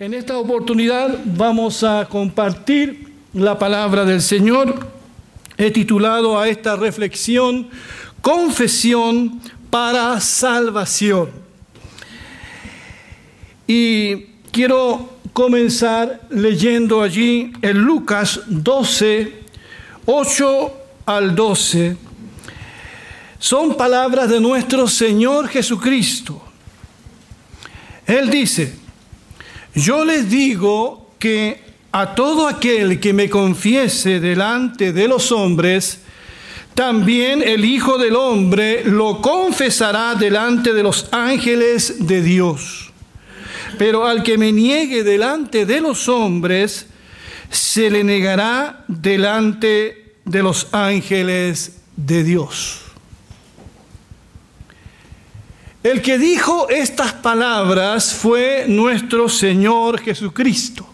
En esta oportunidad vamos a compartir la palabra del Señor. He titulado a esta reflexión Confesión para Salvación. Y quiero comenzar leyendo allí en Lucas 12, 8 al 12. Son palabras de nuestro Señor Jesucristo. Él dice, yo les digo que a todo aquel que me confiese delante de los hombres, también el Hijo del Hombre lo confesará delante de los ángeles de Dios. Pero al que me niegue delante de los hombres, se le negará delante de los ángeles de Dios. El que dijo estas palabras fue nuestro Señor Jesucristo.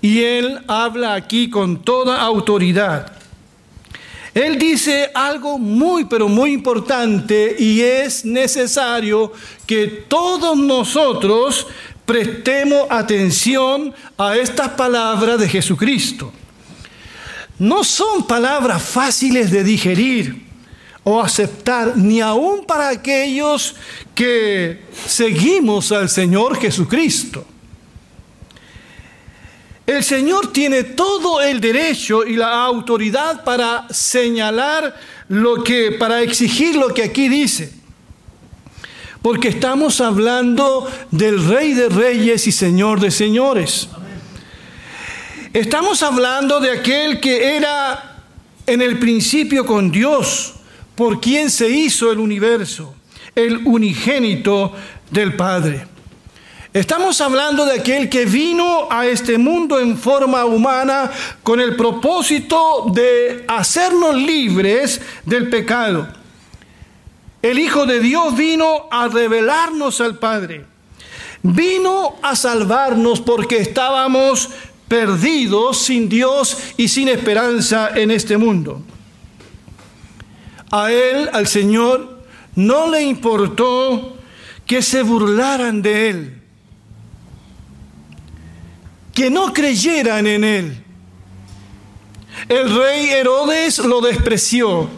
Y Él habla aquí con toda autoridad. Él dice algo muy, pero muy importante y es necesario que todos nosotros prestemos atención a estas palabras de Jesucristo. No son palabras fáciles de digerir o aceptar, ni aún para aquellos que seguimos al Señor Jesucristo. El Señor tiene todo el derecho y la autoridad para señalar lo que, para exigir lo que aquí dice. Porque estamos hablando del Rey de Reyes y Señor de Señores. Estamos hablando de aquel que era en el principio con Dios por quien se hizo el universo, el unigénito del Padre. Estamos hablando de aquel que vino a este mundo en forma humana con el propósito de hacernos libres del pecado. El Hijo de Dios vino a revelarnos al Padre. Vino a salvarnos porque estábamos perdidos sin Dios y sin esperanza en este mundo. A él, al Señor, no le importó que se burlaran de él, que no creyeran en él. El rey Herodes lo despreció.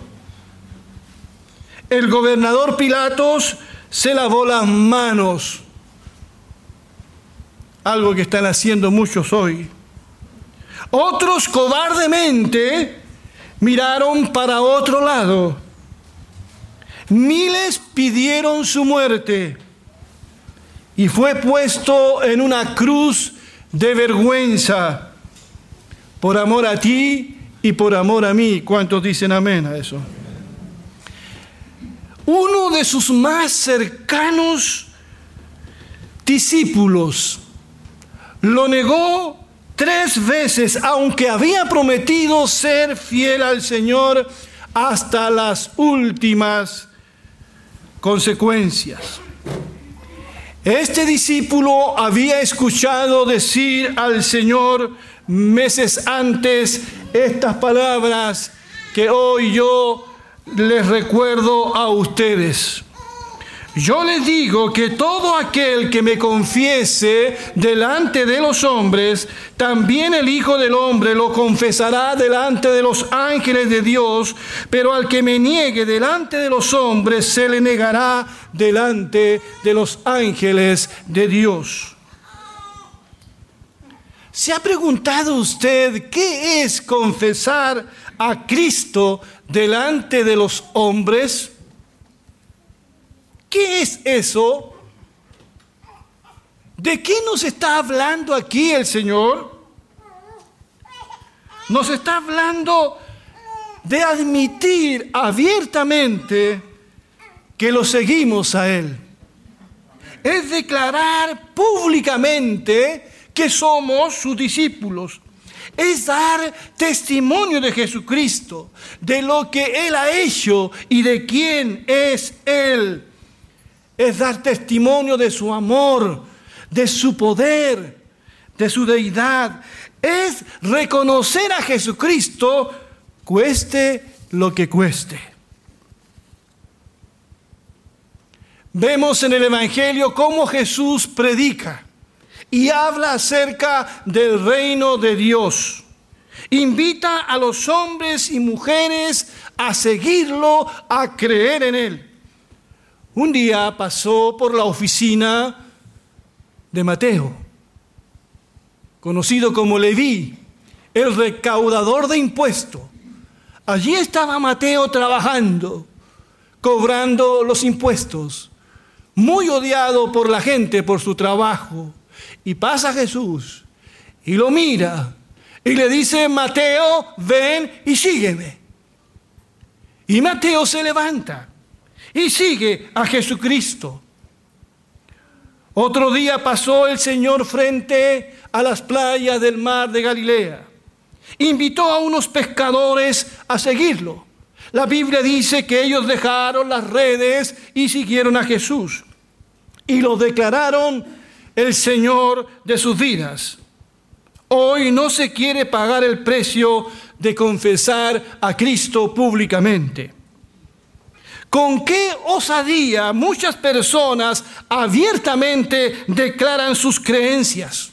El gobernador Pilatos se lavó las manos, algo que están haciendo muchos hoy. Otros cobardemente miraron para otro lado Miles pidieron su muerte y fue puesto en una cruz de vergüenza por amor a ti y por amor a mí. ¿Cuántos dicen amén a eso? Uno de sus más cercanos discípulos lo negó tres veces, aunque había prometido ser fiel al Señor hasta las últimas consecuencias. Este discípulo había escuchado decir al Señor meses antes estas palabras que hoy yo les recuerdo a ustedes. Yo les digo que todo aquel que me confiese delante de los hombres, también el Hijo del Hombre lo confesará delante de los ángeles de Dios, pero al que me niegue delante de los hombres, se le negará delante de los ángeles de Dios. ¿Se ha preguntado usted qué es confesar a Cristo delante de los hombres? ¿Qué es eso? ¿De qué nos está hablando aquí el Señor? Nos está hablando de admitir abiertamente que lo seguimos a Él. Es declarar públicamente que somos sus discípulos. Es dar testimonio de Jesucristo, de lo que Él ha hecho y de quién es Él es dar testimonio de su amor, de su poder, de su deidad. Es reconocer a Jesucristo, cueste lo que cueste. Vemos en el Evangelio cómo Jesús predica y habla acerca del reino de Dios. Invita a los hombres y mujeres a seguirlo, a creer en él. Un día pasó por la oficina de Mateo, conocido como Leví, el recaudador de impuestos. Allí estaba Mateo trabajando, cobrando los impuestos, muy odiado por la gente por su trabajo. Y pasa Jesús y lo mira y le dice, Mateo, ven y sígueme. Y Mateo se levanta y sigue a Jesucristo. Otro día pasó el Señor frente a las playas del mar de Galilea. Invitó a unos pescadores a seguirlo. La Biblia dice que ellos dejaron las redes y siguieron a Jesús. Y lo declararon el Señor de sus vidas. Hoy no se quiere pagar el precio de confesar a Cristo públicamente. ¿Con qué osadía muchas personas abiertamente declaran sus creencias,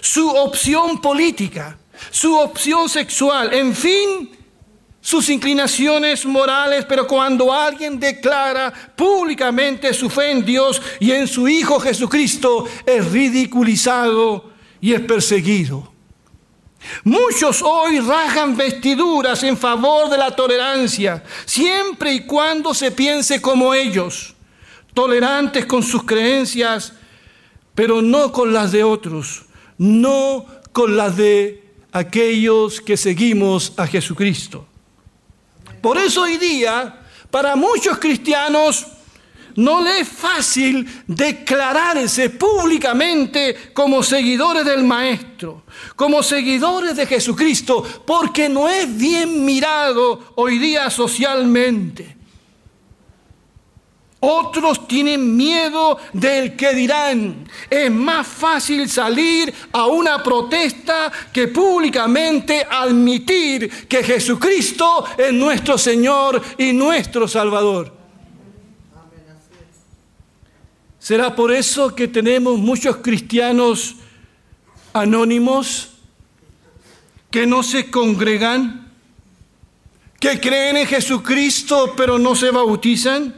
su opción política, su opción sexual, en fin, sus inclinaciones morales, pero cuando alguien declara públicamente su fe en Dios y en su Hijo Jesucristo, es ridiculizado y es perseguido. Muchos hoy rajan vestiduras en favor de la tolerancia, siempre y cuando se piense como ellos, tolerantes con sus creencias, pero no con las de otros, no con las de aquellos que seguimos a Jesucristo. Por eso hoy día, para muchos cristianos, no le es fácil declararse públicamente como seguidores del Maestro, como seguidores de Jesucristo, porque no es bien mirado hoy día socialmente. Otros tienen miedo del que dirán. Es más fácil salir a una protesta que públicamente admitir que Jesucristo es nuestro Señor y nuestro Salvador. ¿Será por eso que tenemos muchos cristianos anónimos que no se congregan, que creen en Jesucristo pero no se bautizan,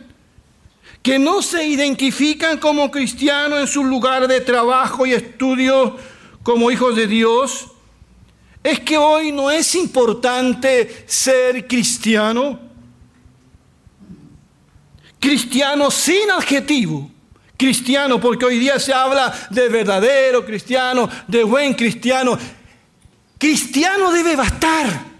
que no se identifican como cristianos en su lugar de trabajo y estudio como hijos de Dios? Es que hoy no es importante ser cristiano, cristiano sin adjetivo cristiano, porque hoy día se habla de verdadero cristiano, de buen cristiano. Cristiano debe bastar.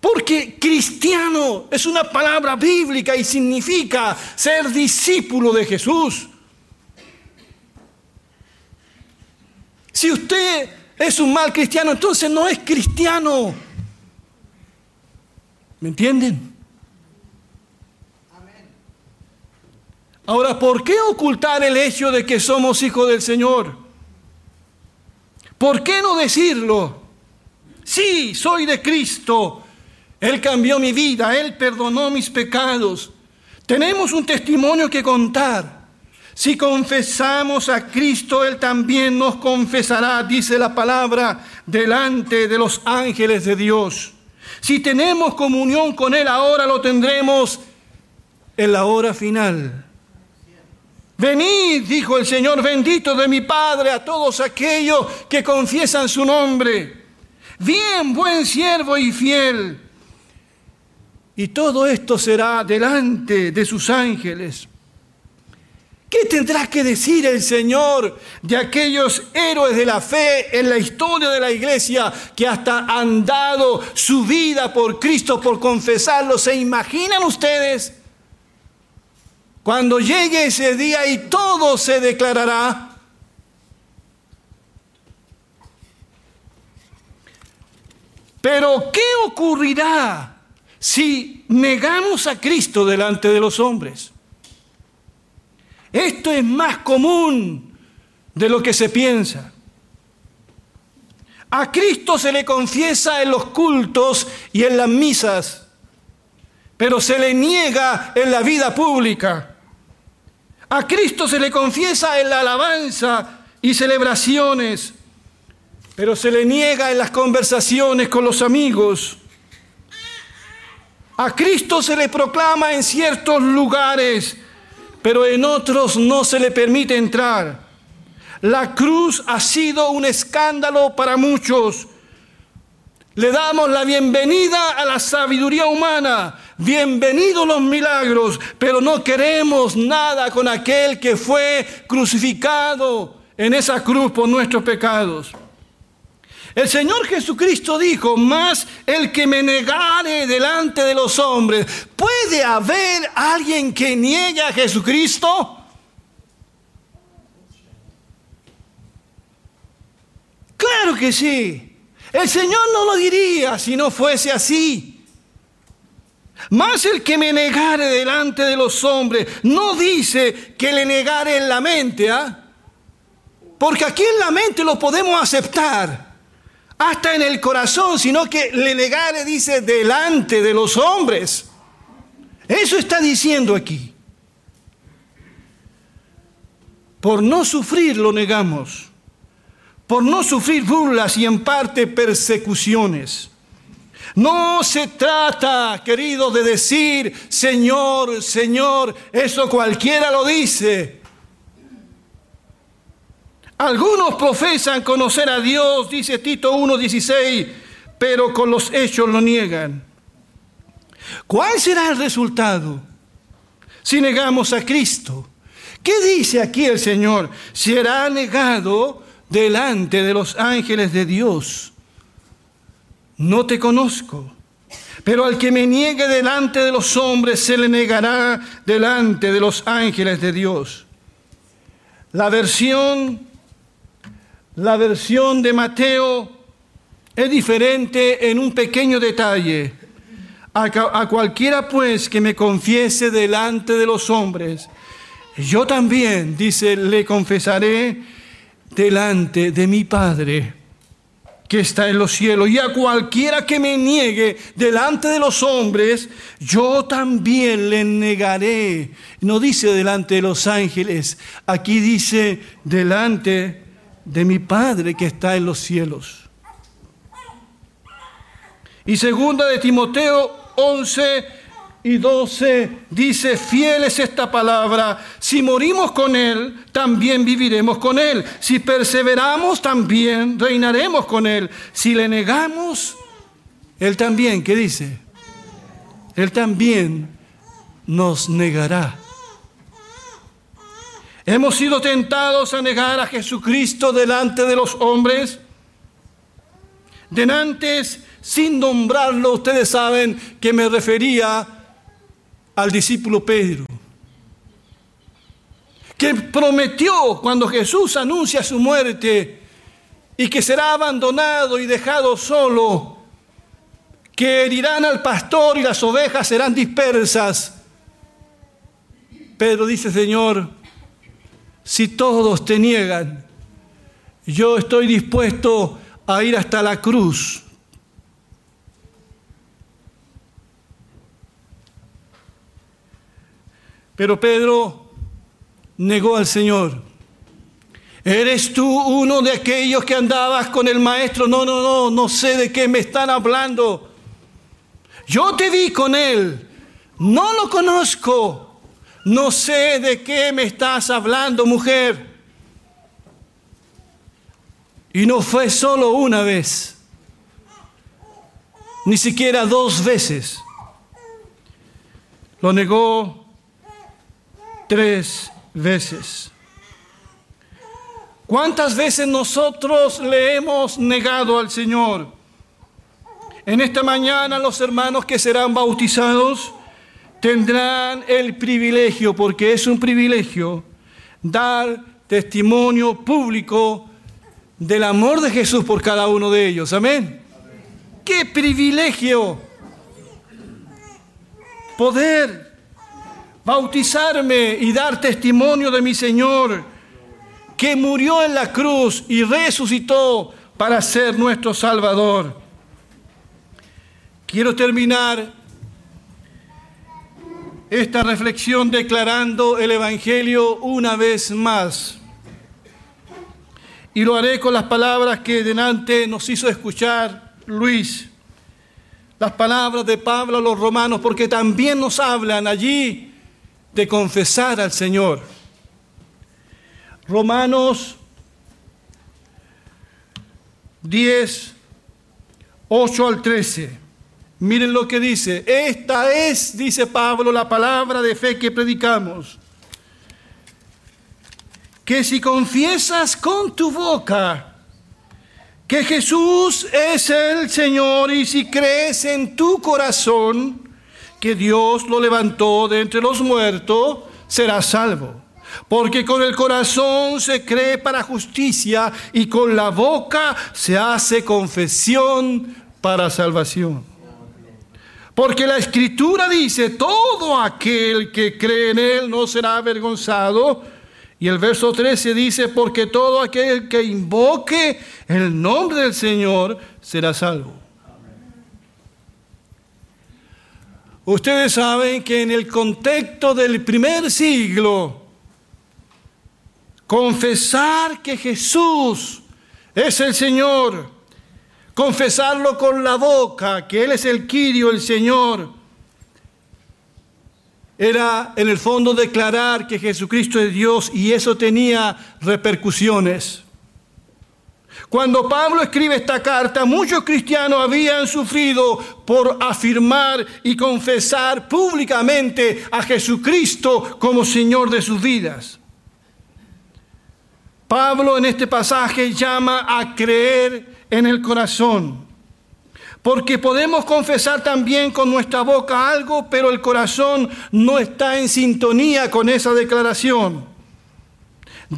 Porque cristiano es una palabra bíblica y significa ser discípulo de Jesús. Si usted es un mal cristiano, entonces no es cristiano. ¿Me entienden? Ahora, ¿por qué ocultar el hecho de que somos hijos del Señor? ¿Por qué no decirlo? Sí, soy de Cristo. Él cambió mi vida, Él perdonó mis pecados. Tenemos un testimonio que contar. Si confesamos a Cristo, Él también nos confesará, dice la palabra, delante de los ángeles de Dios. Si tenemos comunión con Él ahora, lo tendremos en la hora final. Venid, dijo el Señor bendito de mi Padre, a todos aquellos que confiesan su nombre. Bien, buen siervo y fiel. Y todo esto será delante de sus ángeles. ¿Qué tendrá que decir el Señor de aquellos héroes de la fe en la historia de la iglesia que hasta han dado su vida por Cristo, por confesarlo? ¿Se imaginan ustedes? Cuando llegue ese día y todo se declarará, Pero ¿qué ocurrirá si negamos a Cristo delante de los hombres? Esto es más común de lo que se piensa. A Cristo se le confiesa en los cultos y en las misas, pero se le niega en la vida pública. A Cristo se le confiesa en la alabanza y celebraciones, pero se le niega en las conversaciones con los amigos. A Cristo se le proclama en ciertos lugares, pero en otros no se le permite entrar. La cruz ha sido un escándalo para muchos. Le damos la bienvenida a la sabiduría humana, bienvenidos los milagros, pero no queremos nada con aquel que fue crucificado en esa cruz por nuestros pecados. El Señor Jesucristo dijo, más el que me negare delante de los hombres, ¿puede haber alguien que niegue a Jesucristo? Claro que sí. El Señor no lo diría si no fuese así. Más el que me negare delante de los hombres, no dice que le negare en la mente, ¿ah? Porque aquí en la mente lo podemos aceptar hasta en el corazón, sino que le negare, dice, delante de los hombres. Eso está diciendo aquí. Por no sufrir lo negamos, por no sufrir burlas y en parte persecuciones. No se trata, querido, de decir, Señor, Señor, eso cualquiera lo dice. Algunos profesan conocer a Dios, dice Tito 1.16, pero con los hechos lo niegan. ¿Cuál será el resultado si negamos a Cristo? ¿Qué dice aquí el Señor? Será negado delante de los ángeles de Dios. No te conozco, pero al que me niegue delante de los hombres se le negará delante de los ángeles de Dios. La versión la versión de Mateo es diferente en un pequeño detalle. A, cualquiera pues que me confiese delante de los hombres, yo también, dice, le confesaré delante de mi Padre que está en los cielos. Y a cualquiera que me niegue delante de los hombres, yo también le negaré. No dice delante de los ángeles, aquí dice delante de mi Padre que está en los cielos. Y segunda de Timoteo 11 y 12 dice, fiel es esta palabra, si morimos con Él, también viviremos con Él. Si perseveramos, también reinaremos con Él. Si le negamos, Él también, ¿qué dice? Él también nos negará. Hemos sido tentados a negar a Jesucristo delante de los hombres. Denantes, sin nombrarlo, ustedes saben que me refería al discípulo Pedro, que prometió cuando Jesús anuncia su muerte y que será abandonado y dejado solo, que herirán al pastor y las ovejas serán dispersas. Pedro dice, Señor, si todos te niegan, yo estoy dispuesto a ir hasta la cruz. Pero Pedro negó al Señor. ¿Eres tú uno de aquellos que andabas con el maestro? No, no, no, no sé de qué me están hablando. Yo te vi con él, no lo conozco. No sé de qué me estás hablando, mujer. Y no fue solo una vez, ni siquiera dos veces. Lo negó tres veces. ¿Cuántas veces nosotros le hemos negado al Señor? En esta mañana los hermanos que serán bautizados tendrán el privilegio, porque es un privilegio, dar testimonio público del amor de Jesús por cada uno de ellos. Amén. ¡Qué privilegio! Poder bautizarme y dar testimonio de mi Señor, que murió en la cruz y resucitó para ser nuestro Salvador. Quiero terminar esta reflexión declarando el Evangelio una vez más. Y lo haré con las palabras que delante nos hizo escuchar Luis, las palabras de Pablo a los romanos, porque también nos hablan allí de confesar al Señor. Romanos 10, 8 al 13. Miren lo que dice. Esta es, dice Pablo, la palabra de fe que predicamos. Que si confiesas con tu boca que Jesús es el Señor y si crees en tu corazón que Dios lo levantó de entre los muertos, serás salvo. Porque con el corazón se cree para justicia y con la boca se hace confesión para salvación. Porque la escritura dice, todo aquel que cree en él no será avergonzado. Y el verso 13 dice, porque todo aquel que invoque el nombre del Señor será salvo. Ustedes saben que en el contexto del primer siglo, confesar que Jesús es el Señor, confesarlo con la boca, que Él es el Quirio, el Señor, era en el fondo declarar que Jesucristo es Dios y eso tenía repercusiones. Cuando Pablo escribe esta carta, muchos cristianos habían sufrido por afirmar y confesar públicamente a Jesucristo como Señor de sus vidas. Pablo en este pasaje llama a creer en el corazón. Porque podemos confesar también con nuestra boca algo, pero el corazón no está en sintonía con esa declaración.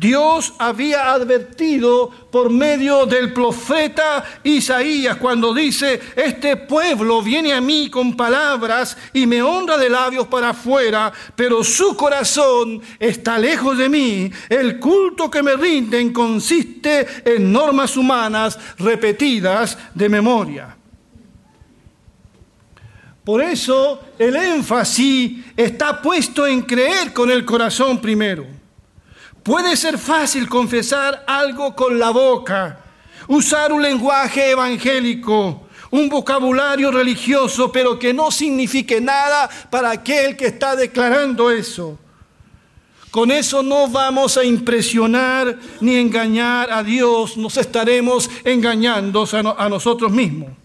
Dios había advertido por medio del profeta Isaías cuando dice, este pueblo viene a mí con palabras y me honra de labios para afuera, pero su corazón está lejos de mí. El culto que me rinden consiste en normas humanas repetidas de memoria. Por eso el énfasis está puesto en creer con el corazón primero. Puede ser fácil confesar algo con la boca, usar un lenguaje evangélico, un vocabulario religioso, pero que no signifique nada para aquel que está declarando eso. Con eso no vamos a impresionar ni engañar a Dios, nos estaremos engañando a nosotros mismos.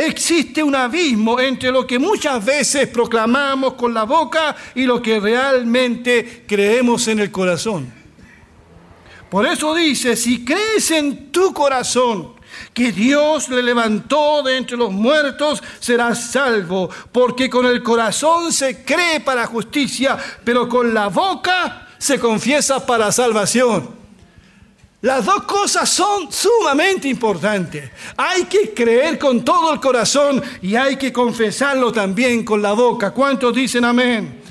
Existe un abismo entre lo que muchas veces proclamamos con la boca y lo que realmente creemos en el corazón. Por eso dice, si crees en tu corazón que Dios le levantó de entre los muertos, serás salvo, porque con el corazón se cree para justicia, pero con la boca se confiesa para salvación. Las dos cosas son sumamente importantes. Hay que creer con todo el corazón y hay que confesarlo también con la boca. ¿Cuántos dicen amén?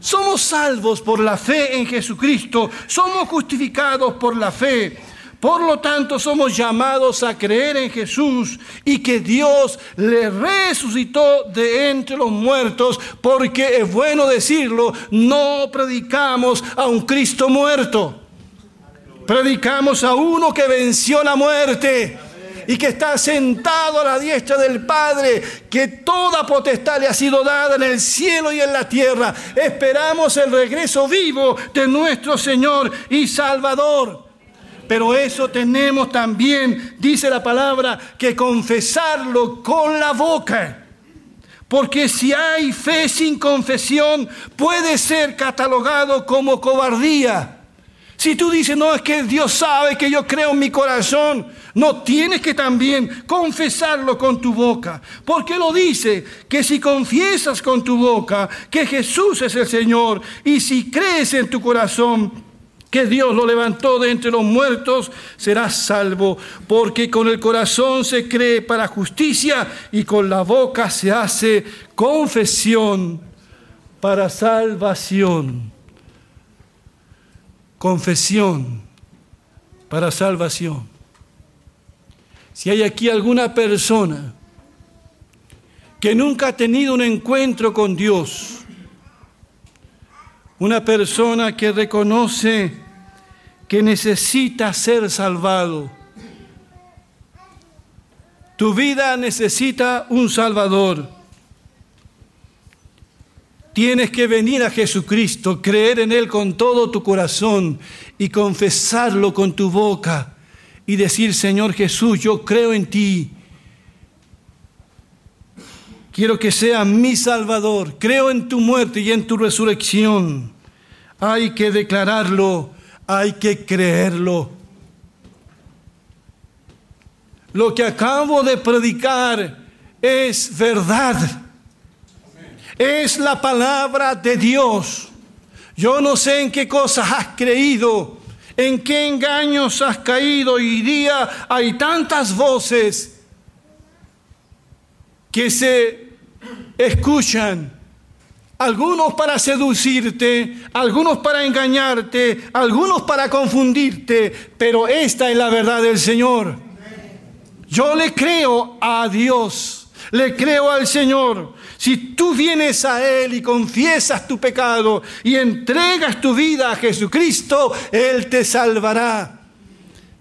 Somos salvos por la fe en Jesucristo. Somos justificados por la fe. Por lo tanto, somos llamados a creer en Jesús y que Dios le resucitó de entre los muertos, porque es bueno decirlo, no predicamos a un Cristo muerto. Predicamos a uno que venció la muerte y que está sentado a la diestra del Padre, que toda potestad le ha sido dada en el cielo y en la tierra. Esperamos el regreso vivo de nuestro Señor y Salvador. Pero eso tenemos también, dice la palabra, que confesarlo con la boca. Porque si hay fe sin confesión, puede ser catalogado como cobardía. Si tú dices, no, es que Dios sabe que yo creo en mi corazón, no tienes que también confesarlo con tu boca. Porque lo dice, que si confiesas con tu boca que Jesús es el Señor y si crees en tu corazón que Dios lo levantó de entre los muertos, serás salvo. Porque con el corazón se cree para justicia y con la boca se hace confesión para salvación confesión para salvación. Si hay aquí alguna persona que nunca ha tenido un encuentro con Dios, una persona que reconoce que necesita ser salvado. Tu vida necesita un Salvador. Tienes que venir a Jesucristo, creer en Él con todo tu corazón y confesarlo con tu boca y decir, Señor Jesús, yo creo en ti. Quiero que sea mi Salvador. Creo en tu muerte y en tu resurrección. Hay que declararlo, hay que creerlo. Lo que acabo de predicar es verdad es la palabra de Dios. Yo no sé en qué cosas has creído, en qué engaños has caído. Hoy día hay tantas voces que se escuchan. Algunos para seducirte, algunos para engañarte, algunos para confundirte, pero esta es la verdad del Señor. Yo le creo a Dios, le creo al Señor. Si tú vienes a Él y confiesas tu pecado y entregas tu vida a Jesucristo, Él te salvará.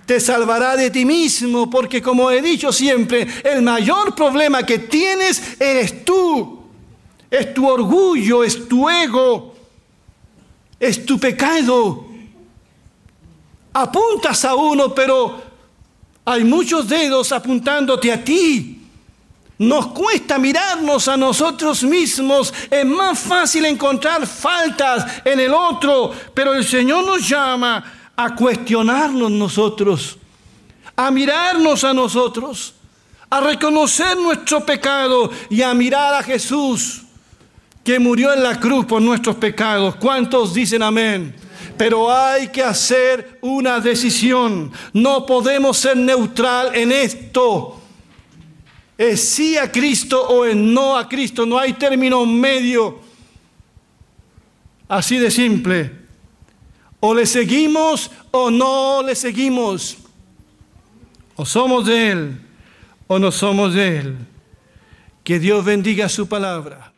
Te salvará de ti mismo, porque como he dicho siempre, el mayor problema que tienes eres tú. Es tu orgullo, es tu ego, es tu pecado. Apuntas a uno, pero hay muchos dedos apuntándote a ti. Nos cuesta mirarnos a nosotros mismos. Es más fácil encontrar faltas en el otro, pero el Señor nos llama a cuestionarnos nosotros, a mirarnos a nosotros, a reconocer nuestro pecado y a mirar a Jesús que murió en la cruz por nuestros pecados. ¿Cuántos dicen amén? Pero hay que hacer una decisión. No podemos ser neutral en esto es sí a Cristo o es no a Cristo. No hay término medio. Así de simple. O le seguimos o no le seguimos. O somos de Él o no somos de Él. Que Dios bendiga su palabra.